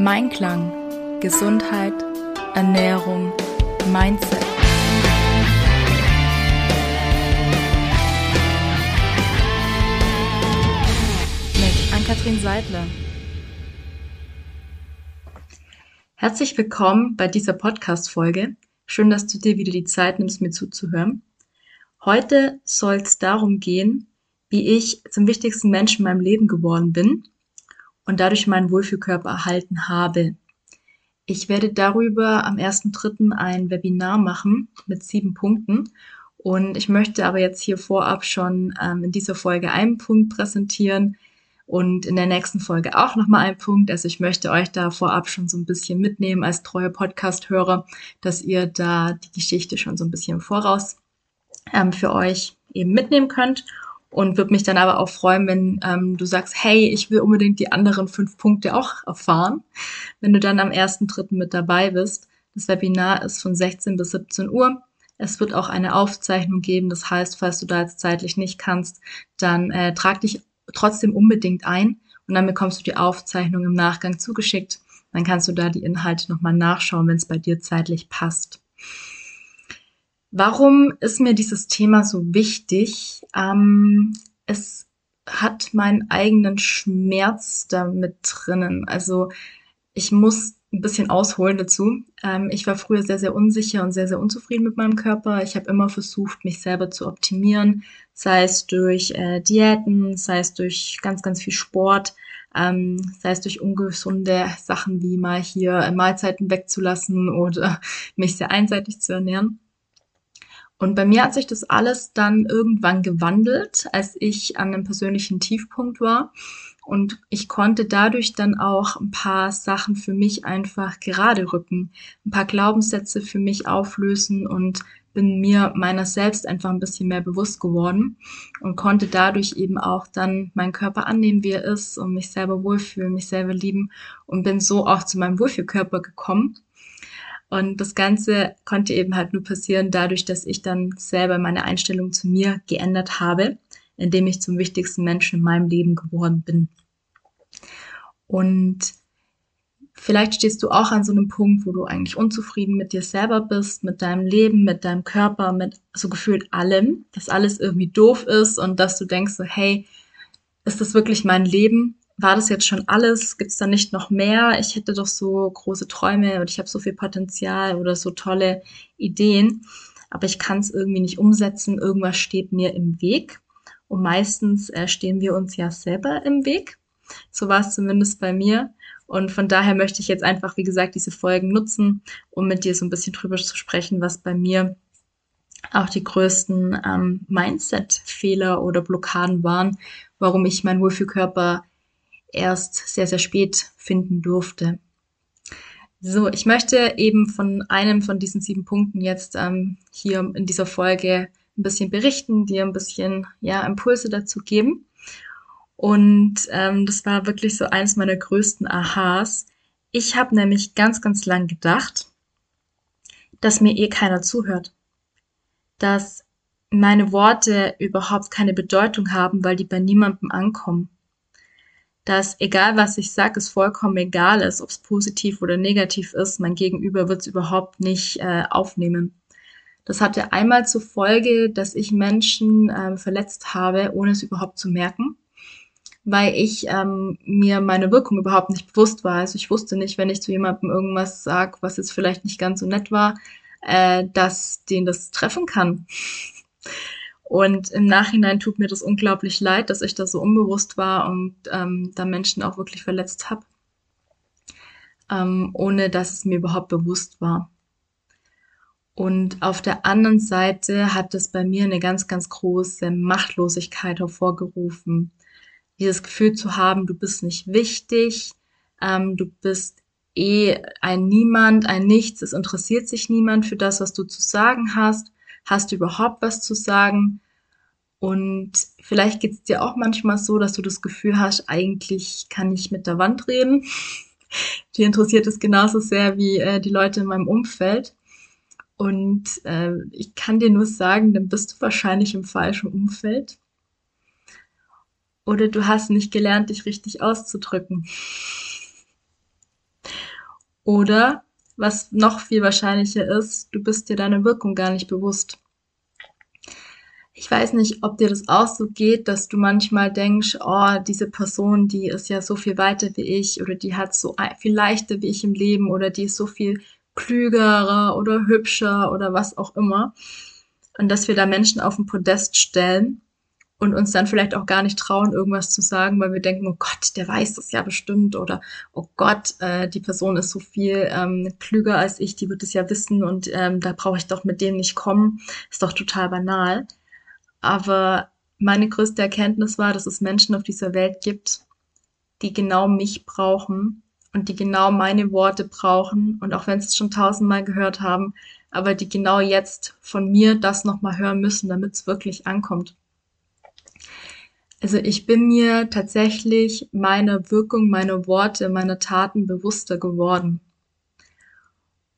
Mein Klang, Gesundheit, Ernährung, Mindset. Mit Ann-Kathrin Seidler. Herzlich willkommen bei dieser Podcast-Folge. Schön, dass du dir wieder die Zeit nimmst, mir zuzuhören. Heute soll es darum gehen, wie ich zum wichtigsten Menschen in meinem Leben geworden bin und dadurch meinen Wohlfühlkörper erhalten habe. Ich werde darüber am 1.3. ein Webinar machen mit sieben Punkten. Und ich möchte aber jetzt hier vorab schon ähm, in dieser Folge einen Punkt präsentieren und in der nächsten Folge auch nochmal einen Punkt. Also ich möchte euch da vorab schon so ein bisschen mitnehmen als treue Podcast-Hörer, dass ihr da die Geschichte schon so ein bisschen voraus ähm, für euch eben mitnehmen könnt und würde mich dann aber auch freuen, wenn ähm, du sagst, hey, ich will unbedingt die anderen fünf Punkte auch erfahren, wenn du dann am 1.3. mit dabei bist. Das Webinar ist von 16 bis 17 Uhr. Es wird auch eine Aufzeichnung geben. Das heißt, falls du da jetzt zeitlich nicht kannst, dann äh, trag dich trotzdem unbedingt ein und dann bekommst du die Aufzeichnung im Nachgang zugeschickt. Dann kannst du da die Inhalte nochmal nachschauen, wenn es bei dir zeitlich passt. Warum ist mir dieses Thema so wichtig? Ähm, es hat meinen eigenen Schmerz damit drinnen. Also ich muss ein bisschen ausholen dazu. Ähm, ich war früher sehr, sehr unsicher und sehr, sehr unzufrieden mit meinem Körper. Ich habe immer versucht, mich selber zu optimieren, sei es durch äh, Diäten, sei es durch ganz, ganz viel Sport, ähm, sei es durch ungesunde Sachen wie mal hier Mahlzeiten wegzulassen oder mich sehr einseitig zu ernähren. Und bei mir hat sich das alles dann irgendwann gewandelt, als ich an einem persönlichen Tiefpunkt war. Und ich konnte dadurch dann auch ein paar Sachen für mich einfach gerade rücken, ein paar Glaubenssätze für mich auflösen und bin mir meiner selbst einfach ein bisschen mehr bewusst geworden und konnte dadurch eben auch dann meinen Körper annehmen, wie er ist und mich selber wohlfühlen, mich selber lieben und bin so auch zu meinem Wohlfühlkörper gekommen und das Ganze konnte eben halt nur passieren dadurch, dass ich dann selber meine Einstellung zu mir geändert habe, indem ich zum wichtigsten Menschen in meinem Leben geworden bin. Und vielleicht stehst du auch an so einem Punkt, wo du eigentlich unzufrieden mit dir selber bist, mit deinem Leben, mit deinem Körper, mit so gefühlt allem, dass alles irgendwie doof ist und dass du denkst so, hey, ist das wirklich mein Leben? War das jetzt schon alles? Gibt es da nicht noch mehr? Ich hätte doch so große Träume und ich habe so viel Potenzial oder so tolle Ideen, aber ich kann es irgendwie nicht umsetzen. Irgendwas steht mir im Weg. Und meistens äh, stehen wir uns ja selber im Weg. So war es zumindest bei mir. Und von daher möchte ich jetzt einfach, wie gesagt, diese Folgen nutzen, um mit dir so ein bisschen drüber zu sprechen, was bei mir auch die größten ähm, Mindset-Fehler oder Blockaden waren, warum ich meinen Wohlfühlkörper erst sehr, sehr spät finden durfte. So, ich möchte eben von einem von diesen sieben Punkten jetzt ähm, hier in dieser Folge ein bisschen berichten, dir ein bisschen ja Impulse dazu geben. Und ähm, das war wirklich so eines meiner größten Aha's. Ich habe nämlich ganz, ganz lang gedacht, dass mir eh keiner zuhört, dass meine Worte überhaupt keine Bedeutung haben, weil die bei niemandem ankommen dass egal was ich sage, es vollkommen egal ist, ob es positiv oder negativ ist, mein Gegenüber wird es überhaupt nicht äh, aufnehmen. Das hatte einmal zur Folge, dass ich Menschen ähm, verletzt habe, ohne es überhaupt zu merken, weil ich ähm, mir meine Wirkung überhaupt nicht bewusst war. Also ich wusste nicht, wenn ich zu jemandem irgendwas sage, was jetzt vielleicht nicht ganz so nett war, äh, dass den das treffen kann. Und im Nachhinein tut mir das unglaublich leid, dass ich da so unbewusst war und ähm, da Menschen auch wirklich verletzt habe, ähm, ohne dass es mir überhaupt bewusst war. Und auf der anderen Seite hat es bei mir eine ganz, ganz große Machtlosigkeit hervorgerufen. Dieses Gefühl zu haben, du bist nicht wichtig, ähm, du bist eh ein Niemand, ein Nichts, es interessiert sich niemand für das, was du zu sagen hast Hast du überhaupt was zu sagen? Und vielleicht geht es dir auch manchmal so, dass du das Gefühl hast, eigentlich kann ich mit der Wand reden. Die interessiert es genauso sehr wie äh, die Leute in meinem Umfeld. Und äh, ich kann dir nur sagen, dann bist du wahrscheinlich im falschen Umfeld. Oder du hast nicht gelernt, dich richtig auszudrücken. Oder was noch viel wahrscheinlicher ist, du bist dir deiner Wirkung gar nicht bewusst. Ich weiß nicht, ob dir das auch so geht, dass du manchmal denkst, oh, diese Person, die ist ja so viel weiter wie ich oder die hat so viel leichter wie ich im Leben oder die ist so viel klügerer oder hübscher oder was auch immer. Und dass wir da Menschen auf den Podest stellen und uns dann vielleicht auch gar nicht trauen, irgendwas zu sagen, weil wir denken, oh Gott, der weiß das ja bestimmt oder oh Gott, äh, die Person ist so viel ähm, klüger als ich, die wird es ja wissen und ähm, da brauche ich doch mit dem nicht kommen. Ist doch total banal. Aber meine größte Erkenntnis war, dass es Menschen auf dieser Welt gibt, die genau mich brauchen und die genau meine Worte brauchen und auch wenn sie es schon tausendmal gehört haben, aber die genau jetzt von mir das nochmal hören müssen, damit es wirklich ankommt. Also ich bin mir tatsächlich meiner Wirkung, meiner Worte, meiner Taten bewusster geworden.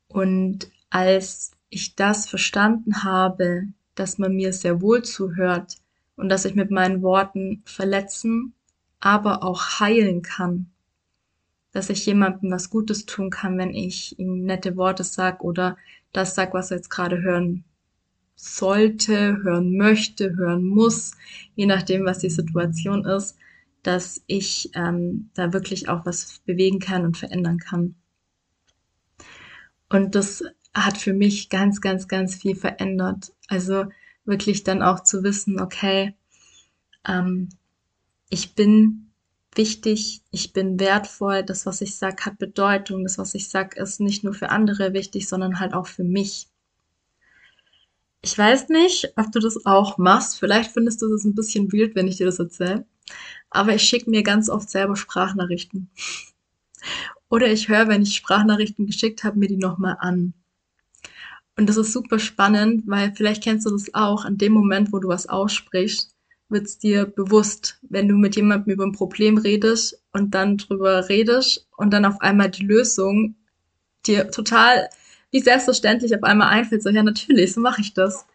Und als ich das verstanden habe, dass man mir sehr wohl zuhört und dass ich mit meinen Worten verletzen, aber auch heilen kann, dass ich jemandem was Gutes tun kann, wenn ich ihm nette Worte sag oder das sag, was er jetzt gerade hören sollte, hören möchte, hören muss, je nachdem, was die Situation ist, dass ich ähm, da wirklich auch was bewegen kann und verändern kann. Und das hat für mich ganz, ganz, ganz viel verändert. Also wirklich dann auch zu wissen, okay, ähm, ich bin wichtig, ich bin wertvoll, das, was ich sag, hat Bedeutung, das, was ich sag, ist nicht nur für andere wichtig, sondern halt auch für mich. Ich weiß nicht, ob du das auch machst. Vielleicht findest du das ein bisschen wild, wenn ich dir das erzähle. Aber ich schicke mir ganz oft selber Sprachnachrichten. Oder ich höre, wenn ich Sprachnachrichten geschickt habe, mir die nochmal an. Und das ist super spannend, weil vielleicht kennst du das auch, in dem Moment, wo du was aussprichst, wird es dir bewusst, wenn du mit jemandem über ein Problem redest und dann drüber redest und dann auf einmal die Lösung dir total wie selbstverständlich auf einmal einfällt, so ja natürlich, so mache ich das.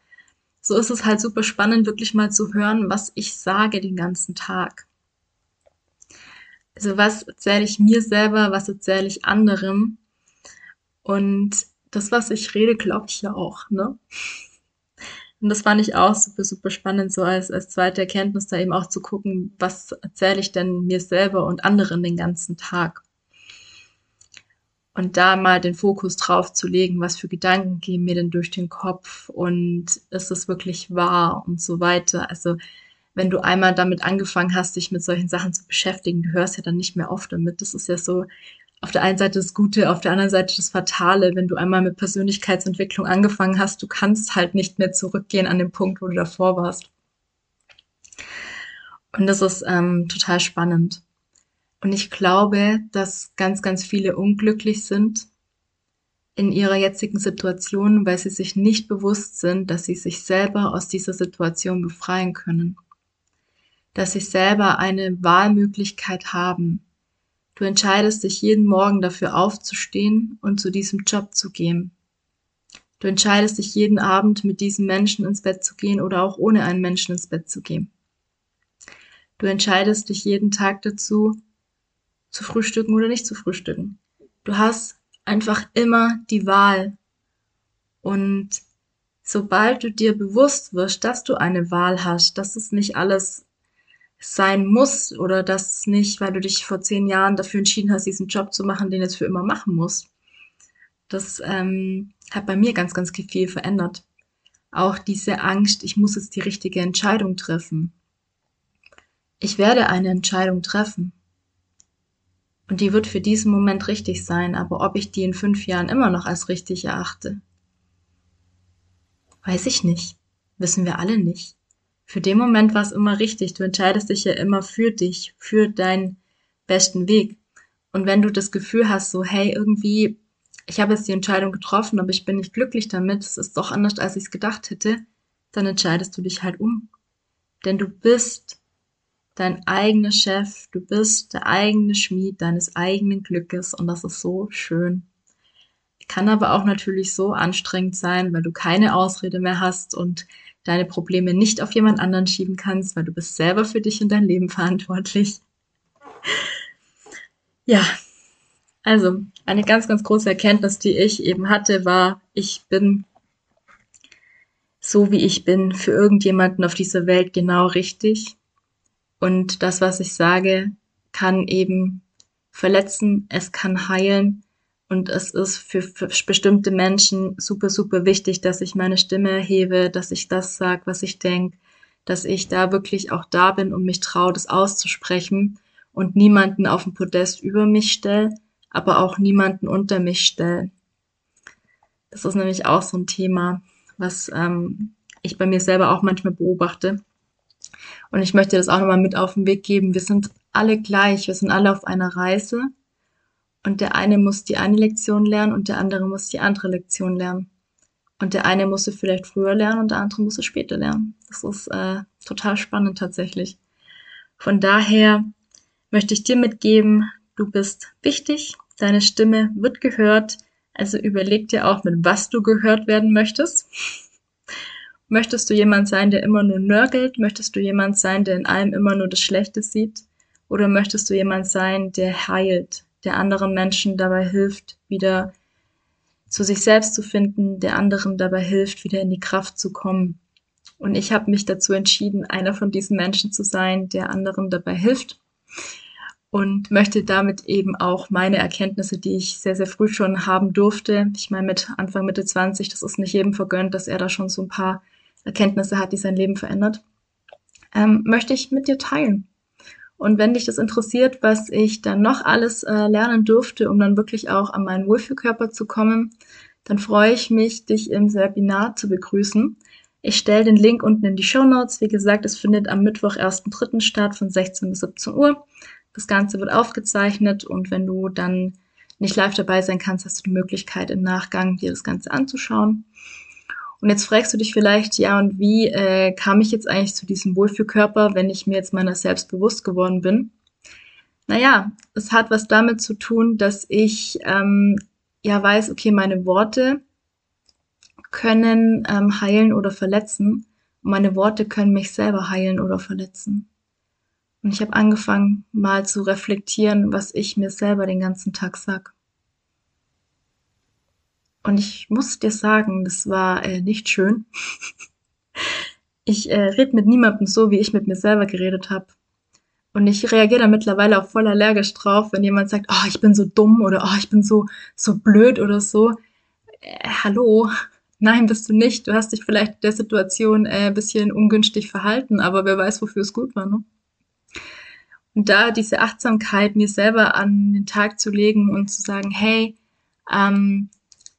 So ist es halt super spannend, wirklich mal zu hören, was ich sage den ganzen Tag. Also was erzähle ich mir selber, was erzähle ich anderem. Und das, was ich rede, glaube ich ja auch, ne? Und das fand ich auch super, super spannend, so als, als zweite Erkenntnis da eben auch zu gucken, was erzähle ich denn mir selber und anderen den ganzen Tag und da mal den Fokus drauf zu legen, was für Gedanken gehen mir denn durch den Kopf und ist es wirklich wahr und so weiter. Also wenn du einmal damit angefangen hast, dich mit solchen Sachen zu beschäftigen, du hörst ja dann nicht mehr auf damit. Das ist ja so auf der einen Seite das Gute, auf der anderen Seite das Fatale. Wenn du einmal mit Persönlichkeitsentwicklung angefangen hast, du kannst halt nicht mehr zurückgehen an den Punkt, wo du davor warst. Und das ist ähm, total spannend. Und ich glaube, dass ganz, ganz viele unglücklich sind in ihrer jetzigen Situation, weil sie sich nicht bewusst sind, dass sie sich selber aus dieser Situation befreien können. Dass sie selber eine Wahlmöglichkeit haben. Du entscheidest dich jeden Morgen dafür aufzustehen und zu diesem Job zu gehen. Du entscheidest dich jeden Abend mit diesem Menschen ins Bett zu gehen oder auch ohne einen Menschen ins Bett zu gehen. Du entscheidest dich jeden Tag dazu, zu frühstücken oder nicht zu frühstücken. Du hast einfach immer die Wahl. Und sobald du dir bewusst wirst, dass du eine Wahl hast, dass es nicht alles sein muss oder dass nicht, weil du dich vor zehn Jahren dafür entschieden hast, diesen Job zu machen, den jetzt für immer machen musst. Das ähm, hat bei mir ganz, ganz viel verändert. Auch diese Angst, ich muss jetzt die richtige Entscheidung treffen. Ich werde eine Entscheidung treffen. Und die wird für diesen Moment richtig sein, aber ob ich die in fünf Jahren immer noch als richtig erachte, weiß ich nicht. Wissen wir alle nicht. Für den Moment war es immer richtig. Du entscheidest dich ja immer für dich, für deinen besten Weg. Und wenn du das Gefühl hast, so, hey, irgendwie, ich habe jetzt die Entscheidung getroffen, aber ich bin nicht glücklich damit, es ist doch anders, als ich es gedacht hätte, dann entscheidest du dich halt um. Denn du bist dein eigener Chef, du bist der eigene Schmied deines eigenen Glückes und das ist so schön. Kann aber auch natürlich so anstrengend sein, weil du keine Ausrede mehr hast und deine Probleme nicht auf jemand anderen schieben kannst, weil du bist selber für dich und dein Leben verantwortlich. Ja, Also, eine ganz, ganz große Erkenntnis, die ich eben hatte, war, ich bin so wie ich bin für irgendjemanden auf dieser Welt genau richtig. Und das, was ich sage, kann eben verletzen, es kann heilen. Und es ist für, für bestimmte Menschen super, super wichtig, dass ich meine Stimme erhebe, dass ich das sage, was ich denke, dass ich da wirklich auch da bin und mich traue, das auszusprechen und niemanden auf dem Podest über mich stelle, aber auch niemanden unter mich stelle. Das ist nämlich auch so ein Thema, was ähm, ich bei mir selber auch manchmal beobachte. Und ich möchte das auch nochmal mit auf den Weg geben. Wir sind alle gleich, wir sind alle auf einer Reise. Und der eine muss die eine Lektion lernen und der andere muss die andere Lektion lernen. Und der eine muss sie vielleicht früher lernen und der andere muss sie später lernen. Das ist äh, total spannend tatsächlich. Von daher möchte ich dir mitgeben, du bist wichtig, deine Stimme wird gehört. Also überleg dir auch, mit was du gehört werden möchtest. Möchtest du jemand sein, der immer nur nörgelt? Möchtest du jemand sein, der in allem immer nur das Schlechte sieht? Oder möchtest du jemand sein, der heilt, der anderen Menschen dabei hilft, wieder zu sich selbst zu finden, der anderen dabei hilft, wieder in die Kraft zu kommen? Und ich habe mich dazu entschieden, einer von diesen Menschen zu sein, der anderen dabei hilft und möchte damit eben auch meine Erkenntnisse, die ich sehr, sehr früh schon haben durfte. Ich meine, mit Anfang, Mitte 20, das ist nicht jedem vergönnt, dass er da schon so ein paar Erkenntnisse hat, die sein Leben verändert, ähm, möchte ich mit dir teilen. Und wenn dich das interessiert, was ich dann noch alles äh, lernen durfte, um dann wirklich auch an meinen Wohlfühlkörper zu kommen, dann freue ich mich, dich im Webinar zu begrüßen. Ich stelle den Link unten in die Show Notes. Wie gesagt, es findet am Mittwoch, 1.3. statt von 16 bis 17 Uhr. Das Ganze wird aufgezeichnet und wenn du dann nicht live dabei sein kannst, hast du die Möglichkeit im Nachgang dir das Ganze anzuschauen. Und jetzt fragst du dich vielleicht, ja, und wie äh, kam ich jetzt eigentlich zu diesem Wohlfühlkörper, wenn ich mir jetzt meiner selbst bewusst geworden bin? Naja, es hat was damit zu tun, dass ich ähm, ja weiß, okay, meine Worte können ähm, heilen oder verletzen. Und meine Worte können mich selber heilen oder verletzen. Und ich habe angefangen, mal zu reflektieren, was ich mir selber den ganzen Tag sag. Und ich muss dir sagen, das war äh, nicht schön. ich äh, rede mit niemandem so, wie ich mit mir selber geredet habe. Und ich reagiere da mittlerweile auch voll allergisch drauf, wenn jemand sagt, oh, ich bin so dumm oder oh, ich bin so, so blöd oder so. Äh, hallo? Nein, bist du nicht. Du hast dich vielleicht der Situation äh, ein bisschen ungünstig verhalten, aber wer weiß, wofür es gut war, ne? Und da diese Achtsamkeit mir selber an den Tag zu legen und zu sagen, hey, ähm,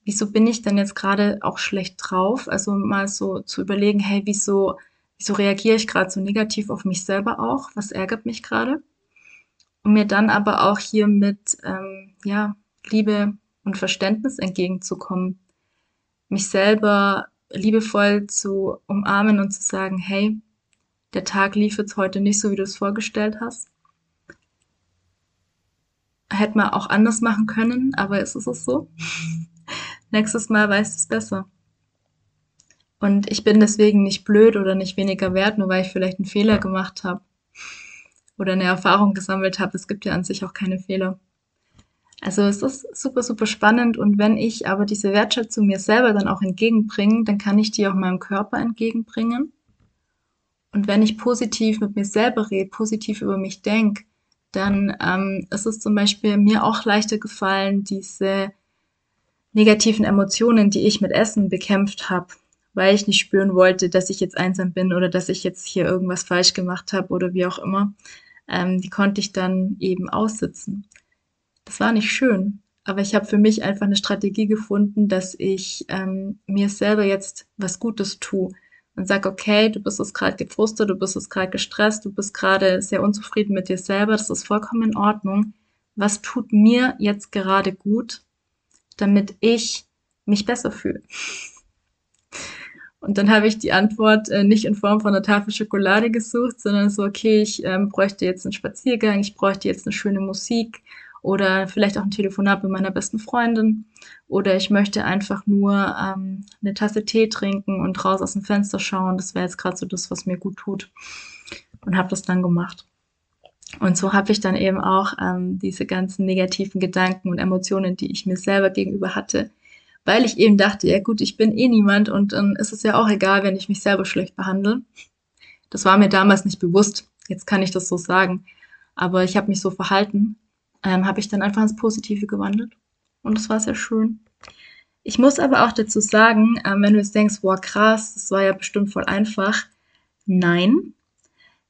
wieso bin ich denn jetzt gerade auch schlecht drauf? Also mal so zu überlegen, hey, wieso, wieso reagiere ich gerade so negativ auf mich selber auch? Was ärgert mich gerade? Und mir dann aber auch hier mit ähm, ja, Liebe und Verständnis entgegenzukommen, mich selber liebevoll zu umarmen und zu sagen, hey, der Tag lief jetzt heute nicht so, wie du es vorgestellt hast. Hätte man auch anders machen können, aber ist es so. Nächstes Mal weiß es besser. Und ich bin deswegen nicht blöd oder nicht weniger wert, nur weil ich vielleicht einen Fehler gemacht habe oder eine Erfahrung gesammelt habe. Es gibt ja an sich auch keine Fehler. Also es ist super, super spannend und wenn ich aber diese Wertschätzung mir selber dann auch entgegenbringe, dann kann ich die auch meinem Körper entgegenbringen. Und wenn ich positiv mit mir selber rede, positiv über mich denke, dann ähm, ist es zum Beispiel mir auch leichter gefallen, diese negativen Emotionen, die ich mit Essen bekämpft habe, weil ich nicht spüren wollte, dass ich jetzt einsam bin oder dass ich jetzt hier irgendwas falsch gemacht habe oder wie auch immer, ähm, die konnte ich dann eben aussitzen. Das war nicht schön, aber ich habe für mich einfach eine Strategie gefunden, dass ich ähm, mir selber jetzt was Gutes tue und sag, okay, du bist jetzt gerade gefrustet, du bist jetzt gerade gestresst, du bist gerade sehr unzufrieden mit dir selber, das ist vollkommen in Ordnung. Was tut mir jetzt gerade gut? Damit ich mich besser fühle? Und dann habe ich die Antwort äh, nicht in Form von einer Tafel Schokolade gesucht, sondern so, okay, ich ähm, bräuchte jetzt einen Spaziergang, ich bräuchte jetzt eine schöne Musik oder vielleicht auch ein Telefonat mit meiner besten Freundin oder ich möchte einfach nur ähm, eine Tasse Tee trinken und raus aus dem Fenster schauen. Das wäre jetzt gerade so das, was mir gut tut und habe das dann gemacht. Und so habe ich dann eben auch ähm, diese ganzen negativen Gedanken und Emotionen, die ich mir selber gegenüber hatte, weil ich eben dachte, ja gut, ich bin eh niemand und dann ist es ja auch egal, wenn ich mich selber schlecht behandle. Das war mir damals nicht bewusst. Jetzt kann ich das so sagen. Aber ich habe mich so verhalten, ähm, habe ich dann einfach ins Positive gewandelt. Und das war sehr schön. Ich muss aber auch dazu sagen, ähm, wenn du jetzt denkst, wow, krass, das war ja bestimmt voll einfach. Nein.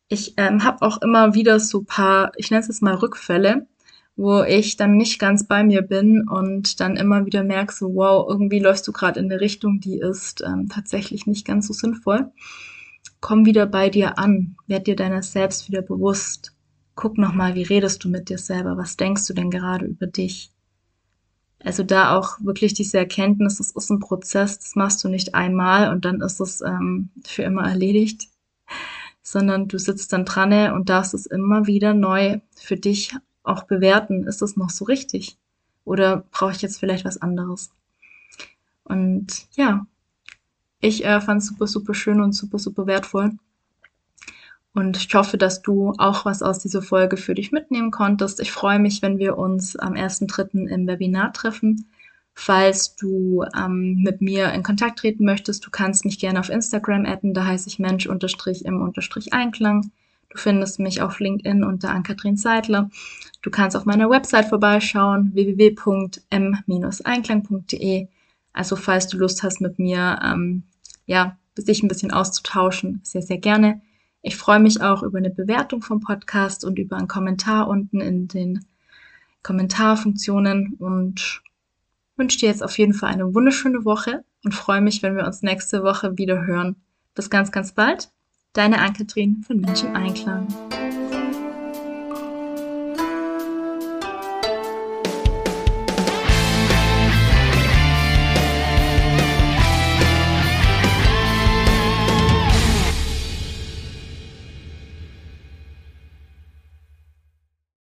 Ich ähm, habe auch immer wieder so paar, ich nenne es jetzt mal Rückfälle, wo ich dann nicht ganz bei mir bin und dann immer wieder merke, so, wow, irgendwie läufst du gerade in eine Richtung, die ist ähm, tatsächlich nicht ganz so sinnvoll. Komm wieder bei dir an, werd dir deiner selbst wieder bewusst. Guck nochmal, wie redest du mit dir selber? Was denkst du denn gerade über dich? Also da auch wirklich diese Erkenntnis, das ist ein Prozess, das machst du nicht einmal und dann ist es ähm, für immer erledigt, sondern du sitzt dann dran und darfst es immer wieder neu für dich auch bewerten. Ist das noch so richtig? Oder brauche ich jetzt vielleicht was anderes? Und ja, ich äh, fand es super, super schön und super, super wertvoll. Und ich hoffe, dass du auch was aus dieser Folge für dich mitnehmen konntest. Ich freue mich, wenn wir uns am 1.3. im Webinar treffen. Falls du ähm, mit mir in Kontakt treten möchtest, du kannst mich gerne auf Instagram adden, da heiße ich Mensch-im-Einklang. Du findest mich auf LinkedIn unter Ann-Kathrin Seidler. Du kannst auf meiner Website vorbeischauen, www.m-einklang.de. Also falls du Lust hast, mit mir ähm, ja, sich ein bisschen auszutauschen, sehr, sehr gerne. Ich freue mich auch über eine Bewertung vom Podcast und über einen Kommentar unten in den Kommentarfunktionen und wünsche dir jetzt auf jeden Fall eine wunderschöne Woche und freue mich, wenn wir uns nächste Woche wieder hören. Bis ganz, ganz bald. Deine Ann-Kathrin von Menschen Einklang.